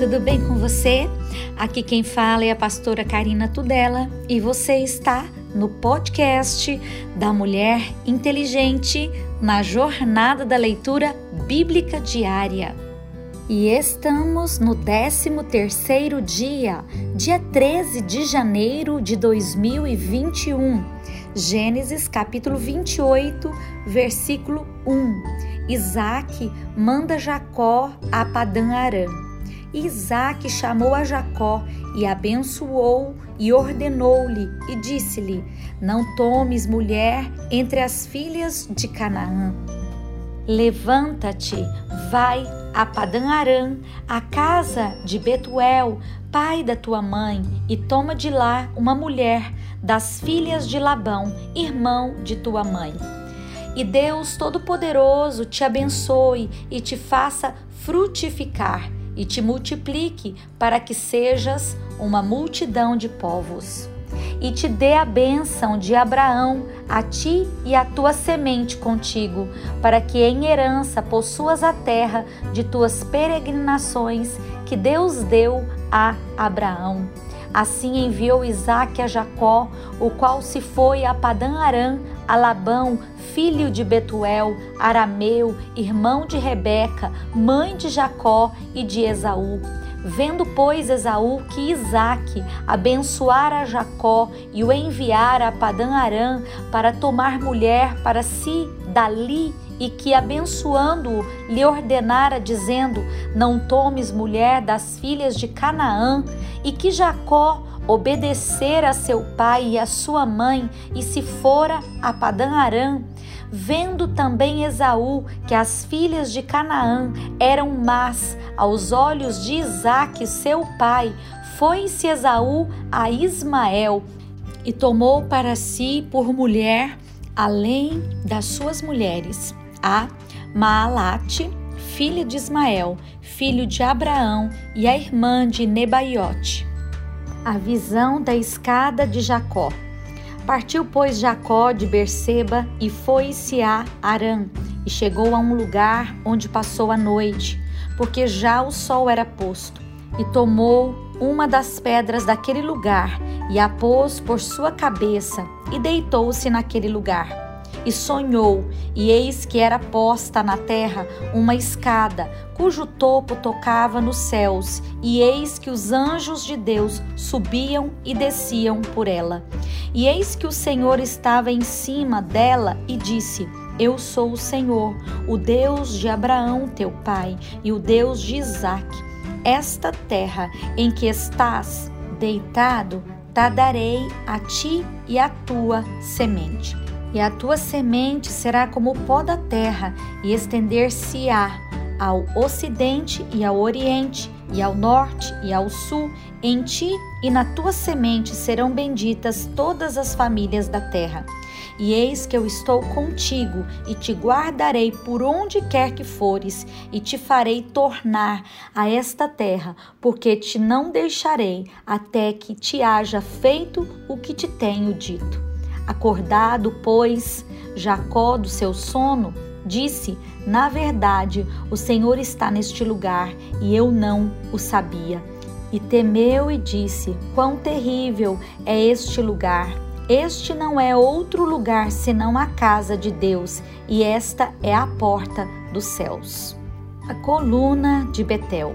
tudo bem com você? Aqui quem fala é a pastora Karina Tudela e você está no podcast da Mulher Inteligente na jornada da leitura bíblica diária. E estamos no 13º dia, dia 13 de janeiro de 2021. Gênesis capítulo 28, versículo 1. Isaac manda Jacó a Padã Aram. Isaac chamou a Jacó e abençoou e ordenou-lhe e disse-lhe: Não tomes mulher entre as filhas de Canaã. Levanta-te, vai a Padã Arã, a casa de Betuel, pai da tua mãe, e toma de lá uma mulher das filhas de Labão, irmão de tua mãe. E Deus Todo-Poderoso te abençoe e te faça frutificar e te multiplique para que sejas uma multidão de povos. E te dê a bênção de Abraão a ti e a tua semente contigo, para que em herança possuas a terra de tuas peregrinações que Deus deu a Abraão. Assim enviou Isaque a Jacó, o qual se foi a Padã Arã, a Labão, filho de Betuel, arameu, irmão de Rebeca, mãe de Jacó e de Esaú. Vendo, pois, Esaú que Isaque abençoara Jacó e o enviara a Padã Arã para tomar mulher para si dali e que, abençoando-o, lhe ordenara, dizendo: Não tomes mulher das filhas de Canaã, e que Jacó obedecera a seu pai e a sua mãe e se fora a Padã Arã, vendo também Esaú que as filhas de Canaã eram más aos olhos de Isaque, seu pai, foi-se Esaú a Ismael e tomou para si por mulher, além das suas mulheres, a Maalate, filha de Ismael, filho de Abraão, e a irmã de Nebaiote. A visão da escada de Jacó. Partiu, pois, Jacó de Berseba e foi-se a Arã, e chegou a um lugar onde passou a noite, porque já o sol era posto, e tomou uma das pedras daquele lugar e a pôs por sua cabeça, e deitou-se naquele lugar e sonhou, e eis que era posta na terra uma escada, cujo topo tocava nos céus, e eis que os anjos de Deus subiam e desciam por ela. E eis que o Senhor estava em cima dela e disse: Eu sou o Senhor, o Deus de Abraão, teu pai, e o Deus de Isaque. Esta terra em que estás deitado, te darei a ti e a tua semente e a tua semente será como o pó da terra, e estender-se-á ao ocidente e ao oriente, e ao norte e ao sul. Em ti e na tua semente serão benditas todas as famílias da terra. E eis que eu estou contigo, e te guardarei por onde quer que fores, e te farei tornar a esta terra, porque te não deixarei até que te haja feito o que te tenho dito. Acordado, pois, Jacó do seu sono, disse: Na verdade, o Senhor está neste lugar e eu não o sabia. E temeu e disse: Quão terrível é este lugar! Este não é outro lugar senão a casa de Deus, e esta é a porta dos céus. A coluna de Betel.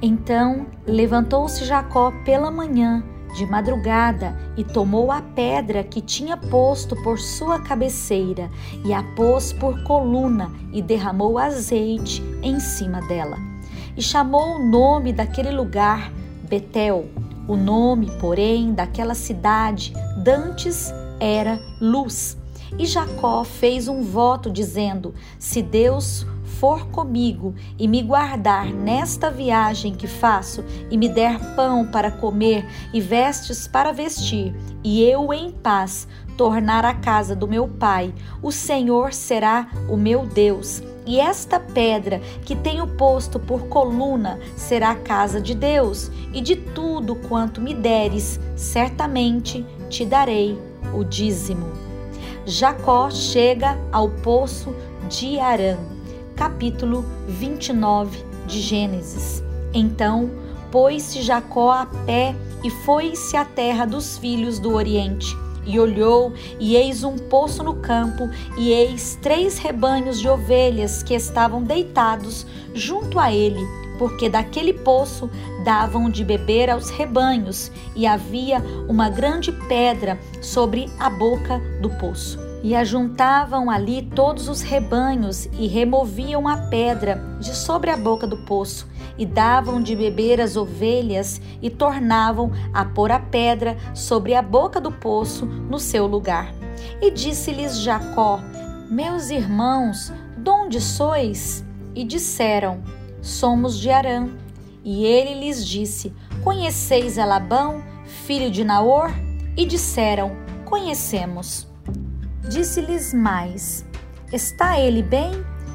Então levantou-se Jacó pela manhã de madrugada e tomou a pedra que tinha posto por sua cabeceira e a pôs por coluna e derramou azeite em cima dela. E chamou o nome daquele lugar Betel. O nome, porém, daquela cidade dantes era Luz. E Jacó fez um voto dizendo: Se Deus for comigo e me guardar nesta viagem que faço, e me der pão para comer e vestes para vestir, e eu em paz tornar a casa do meu pai, o Senhor será o meu Deus. E esta pedra que tenho posto por coluna será a casa de Deus, e de tudo quanto me deres, certamente te darei o dízimo. Jacó chega ao poço de Arã capítulo 29 de Gênesis. Então pôs-se Jacó a pé e foi-se à terra dos filhos do Oriente. E olhou, e eis um poço no campo, e eis três rebanhos de ovelhas que estavam deitados junto a ele, porque daquele poço davam de beber aos rebanhos, e havia uma grande pedra sobre a boca do poço. E ajuntavam ali todos os rebanhos e removiam a pedra de sobre a boca do poço e davam de beber as ovelhas e tornavam a pôr a pedra sobre a boca do poço no seu lugar. E disse-lhes Jacó: Meus irmãos, donde sois? E disseram: Somos de Arã. E ele lhes disse: Conheceis a Labão, filho de Naor? E disseram: Conhecemos. Disse-lhes mais: Está ele bem?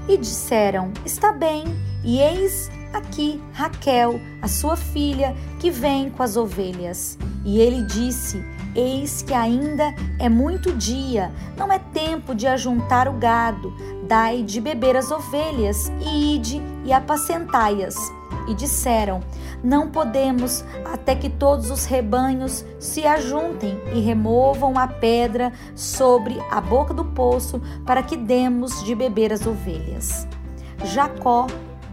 E disseram: Está bem. E eis aqui Raquel, a sua filha, que vem com as ovelhas. E ele disse: Eis que ainda é muito dia, não é tempo de ajuntar o gado. Dai de beber as ovelhas, e ide e apacentai-as. E disseram: Não podemos até que todos os rebanhos se ajuntem e removam a pedra sobre a boca do poço, para que demos de beber as ovelhas. Jacó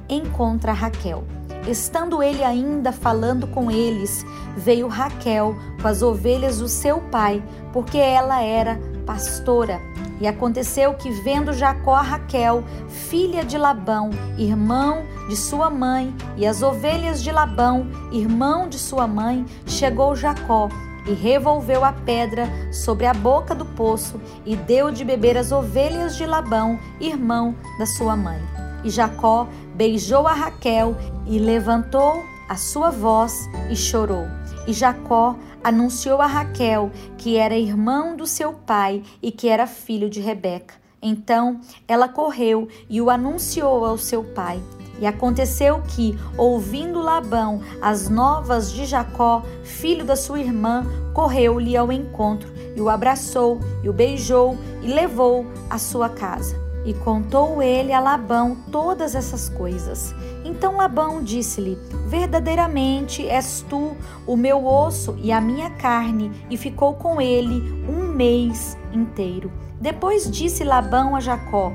encontra Raquel. Estando ele ainda falando com eles, veio Raquel com as ovelhas do seu pai, porque ela era pastora. E aconteceu que, vendo Jacó a Raquel, filha de Labão, irmão de sua mãe, e as ovelhas de Labão, irmão de sua mãe, chegou Jacó e revolveu a pedra sobre a boca do poço e deu de beber as ovelhas de Labão, irmão da sua mãe. E Jacó beijou a Raquel e levantou a sua voz e chorou. E Jacó anunciou a Raquel que era irmão do seu pai e que era filho de Rebeca. Então ela correu e o anunciou ao seu pai. E aconteceu que, ouvindo Labão as novas de Jacó, filho da sua irmã, correu-lhe ao encontro e o abraçou e o beijou e levou à sua casa. E contou ele a Labão todas essas coisas. Então Labão disse-lhe: Verdadeiramente és tu o meu osso e a minha carne. E ficou com ele um mês inteiro. Depois disse Labão a Jacó: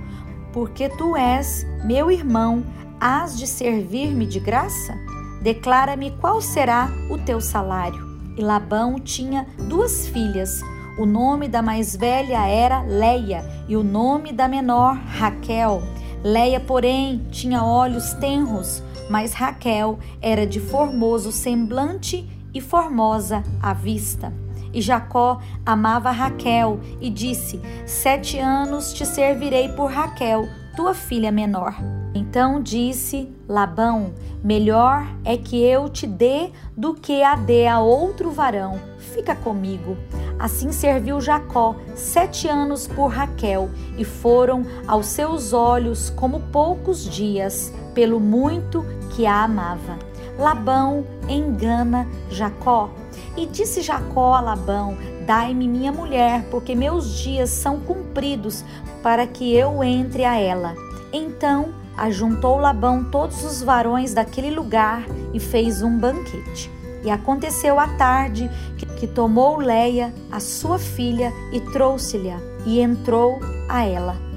Porque tu és meu irmão, hás de servir-me de graça? Declara-me qual será o teu salário. E Labão tinha duas filhas. O nome da mais velha era Leia e o nome da menor Raquel. Leia, porém, tinha olhos tenros, mas Raquel era de formoso semblante e formosa à vista. E Jacó amava Raquel e disse: Sete anos te servirei por Raquel, tua filha menor. Então disse Labão: Melhor é que eu te dê do que a dê a outro varão. Fica comigo. Assim serviu Jacó sete anos por Raquel, e foram aos seus olhos como poucos dias, pelo muito que a amava. Labão engana Jacó. E disse Jacó a Labão: Dai-me minha mulher, porque meus dias são cumpridos, para que eu entre a ela. Então ajuntou Labão todos os varões daquele lugar e fez um banquete. E aconteceu à tarde que, tomou Leia, a sua filha, e trouxe-lhe, e entrou a ela.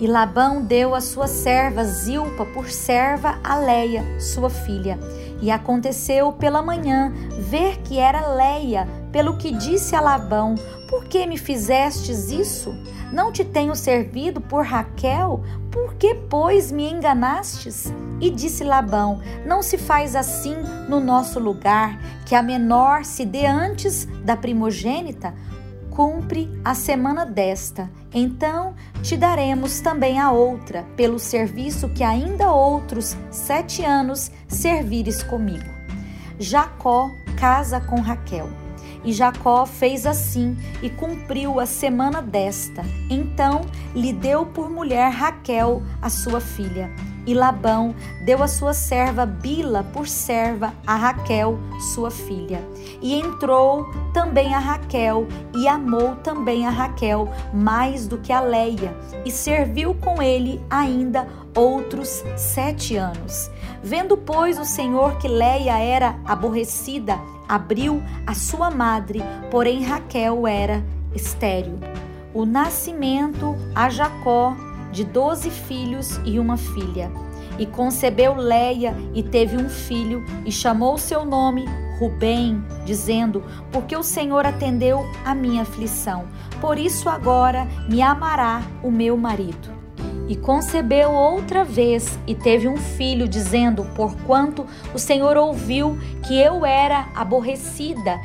E Labão deu a sua serva Zilpa por serva a Leia, sua filha. E aconteceu pela manhã ver que era Leia, pelo que disse a Labão: Por que me fizestes isso? Não te tenho servido por Raquel? Por que, pois, me enganastes? E disse Labão: Não se faz assim no nosso lugar, que a menor se dê antes da primogênita? Cumpre a semana desta, então te daremos também a outra, pelo serviço que ainda outros sete anos servires comigo. Jacó casa com Raquel. E Jacó fez assim e cumpriu a semana desta. Então lhe deu por mulher Raquel, a sua filha. e Labão deu a sua serva Bila por serva a Raquel, sua filha. E entrou também a Raquel e amou também a Raquel mais do que a Leia, e serviu com ele ainda outros sete anos. Vendo, pois, o Senhor que Leia era aborrecida, abriu a sua madre, porém Raquel era estéril. O nascimento a Jacó de doze filhos e uma filha. E concebeu Leia e teve um filho, e chamou seu nome Rubem, dizendo: Porque o Senhor atendeu a minha aflição, por isso agora me amará o meu marido. E concebeu outra vez e teve um filho, dizendo: Porquanto o Senhor ouviu que eu era aborrecida,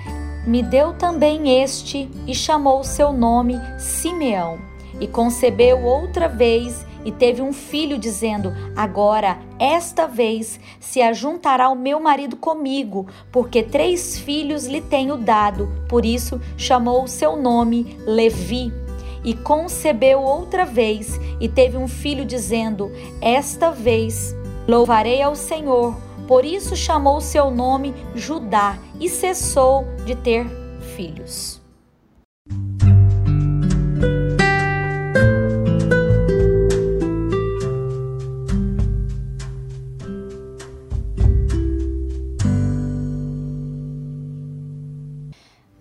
me deu também este, e chamou seu nome Simeão. E concebeu outra vez e teve um filho, dizendo: Agora, esta vez, se ajuntará o meu marido comigo, porque três filhos lhe tenho dado. Por isso chamou o seu nome Levi. E concebeu outra vez e teve um filho, dizendo: Esta vez louvarei ao Senhor. Por isso chamou seu nome Judá e cessou de ter filhos.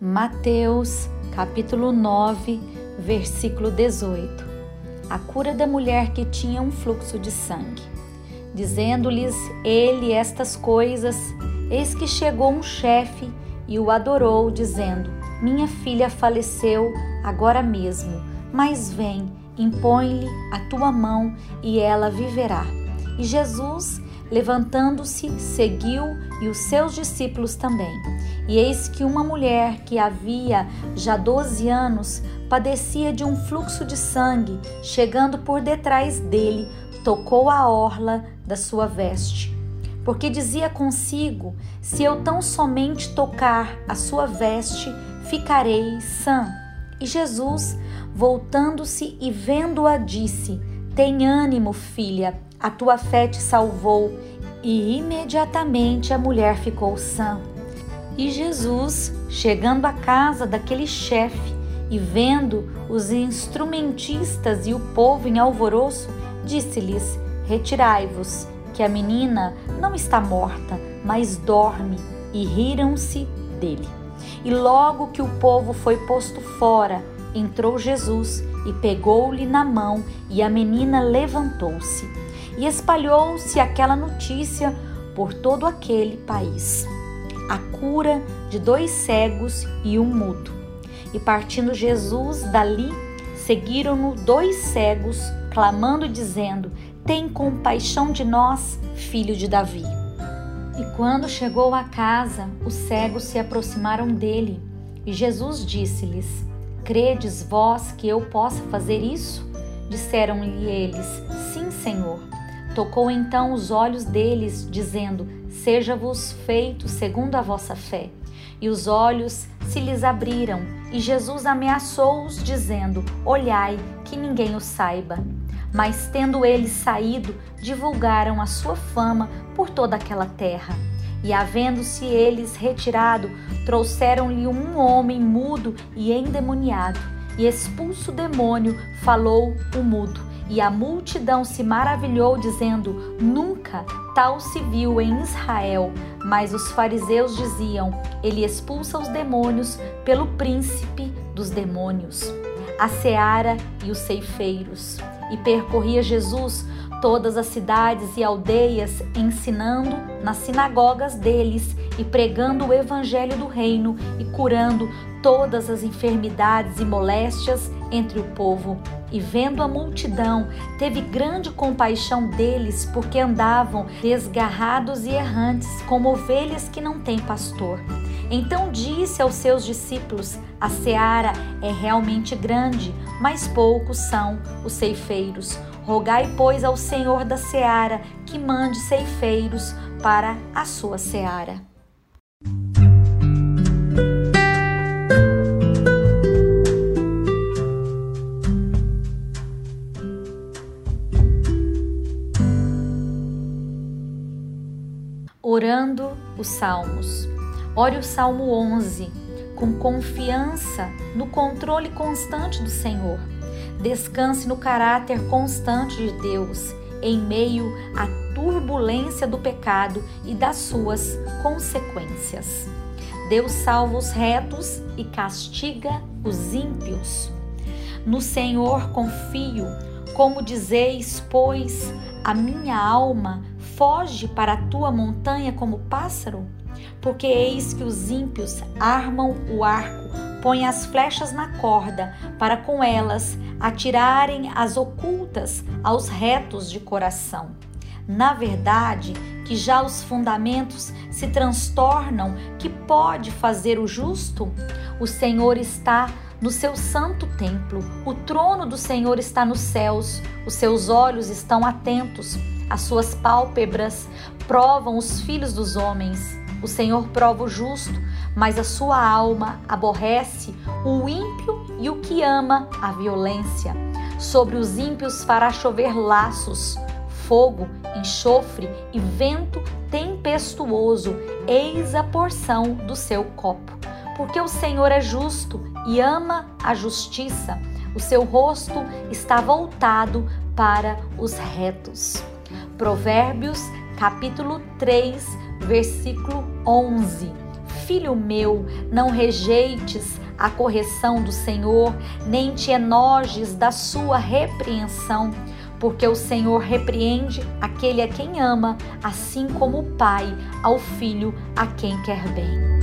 Mateus, capítulo 9, versículo 18. A cura da mulher que tinha um fluxo de sangue. Dizendo-lhes ele estas coisas, eis que chegou um chefe e o adorou, dizendo: Minha filha faleceu agora mesmo, mas vem, impõe-lhe a tua mão e ela viverá. E Jesus, levantando-se, seguiu e os seus discípulos também. E eis que uma mulher que havia já doze anos padecia de um fluxo de sangue, chegando por detrás dele, tocou a orla da sua veste. Porque dizia consigo: Se eu tão somente tocar a sua veste, ficarei sã. E Jesus, voltando-se e vendo-a, disse: Tem ânimo, filha, a tua fé te salvou. E imediatamente a mulher ficou sã. E Jesus, chegando à casa daquele chefe e vendo os instrumentistas e o povo em alvoroço, disse-lhes: Retirai-vos, que a menina não está morta, mas dorme. E riram-se dele. E logo que o povo foi posto fora, entrou Jesus e pegou-lhe na mão, e a menina levantou-se. E espalhou-se aquela notícia por todo aquele país a cura de dois cegos e um mudo. E partindo Jesus dali, seguiram-no dois cegos, clamando dizendo: Tem compaixão de nós, filho de Davi. E quando chegou à casa, os cegos se aproximaram dele, e Jesus disse-lhes: Credes vós que eu possa fazer isso? Disseram-lhe eles: Sim, Senhor. Tocou então os olhos deles, dizendo: Seja-vos feito segundo a vossa fé. E os olhos se lhes abriram, e Jesus ameaçou-os, dizendo: Olhai, que ninguém o saiba. Mas tendo eles saído, divulgaram a sua fama por toda aquela terra. E havendo-se eles retirado, trouxeram-lhe um homem mudo e endemoniado. E expulso o demônio, falou o mudo e a multidão se maravilhou, dizendo: Nunca tal se viu em Israel. Mas os fariseus diziam: Ele expulsa os demônios pelo príncipe dos demônios. A seara e os ceifeiros. E percorria Jesus todas as cidades e aldeias, ensinando nas sinagogas deles e pregando o evangelho do reino e curando todas as enfermidades e moléstias entre o povo. E vendo a multidão, teve grande compaixão deles, porque andavam desgarrados e errantes, como ovelhas que não têm pastor. Então disse aos seus discípulos: A seara é realmente grande, mas poucos são os ceifeiros. Rogai, pois, ao Senhor da seara que mande ceifeiros para a sua seara. orando os salmos. Ore o Salmo 11 com confiança no controle constante do Senhor. Descanse no caráter constante de Deus em meio à turbulência do pecado e das suas consequências. Deus salva os retos e castiga os ímpios. No Senhor confio, como dizeis, pois a minha alma foge para a tua montanha como pássaro? Porque eis que os ímpios armam o arco, põem as flechas na corda, para com elas atirarem as ocultas aos retos de coração. Na verdade, que já os fundamentos se transtornam, que pode fazer o justo? O Senhor está no seu santo templo, o trono do Senhor está nos céus, os seus olhos estão atentos, as suas pálpebras provam os filhos dos homens. O Senhor prova o justo, mas a sua alma aborrece o ímpio e o que ama a violência. Sobre os ímpios fará chover laços, fogo, enxofre e vento tempestuoso, eis a porção do seu copo. Porque o Senhor é justo e ama a justiça, o seu rosto está voltado para os retos. Provérbios, capítulo 3, versículo 11. Filho meu, não rejeites a correção do Senhor, nem te enojes da sua repreensão, porque o Senhor repreende aquele a quem ama, assim como o pai ao filho a quem quer bem.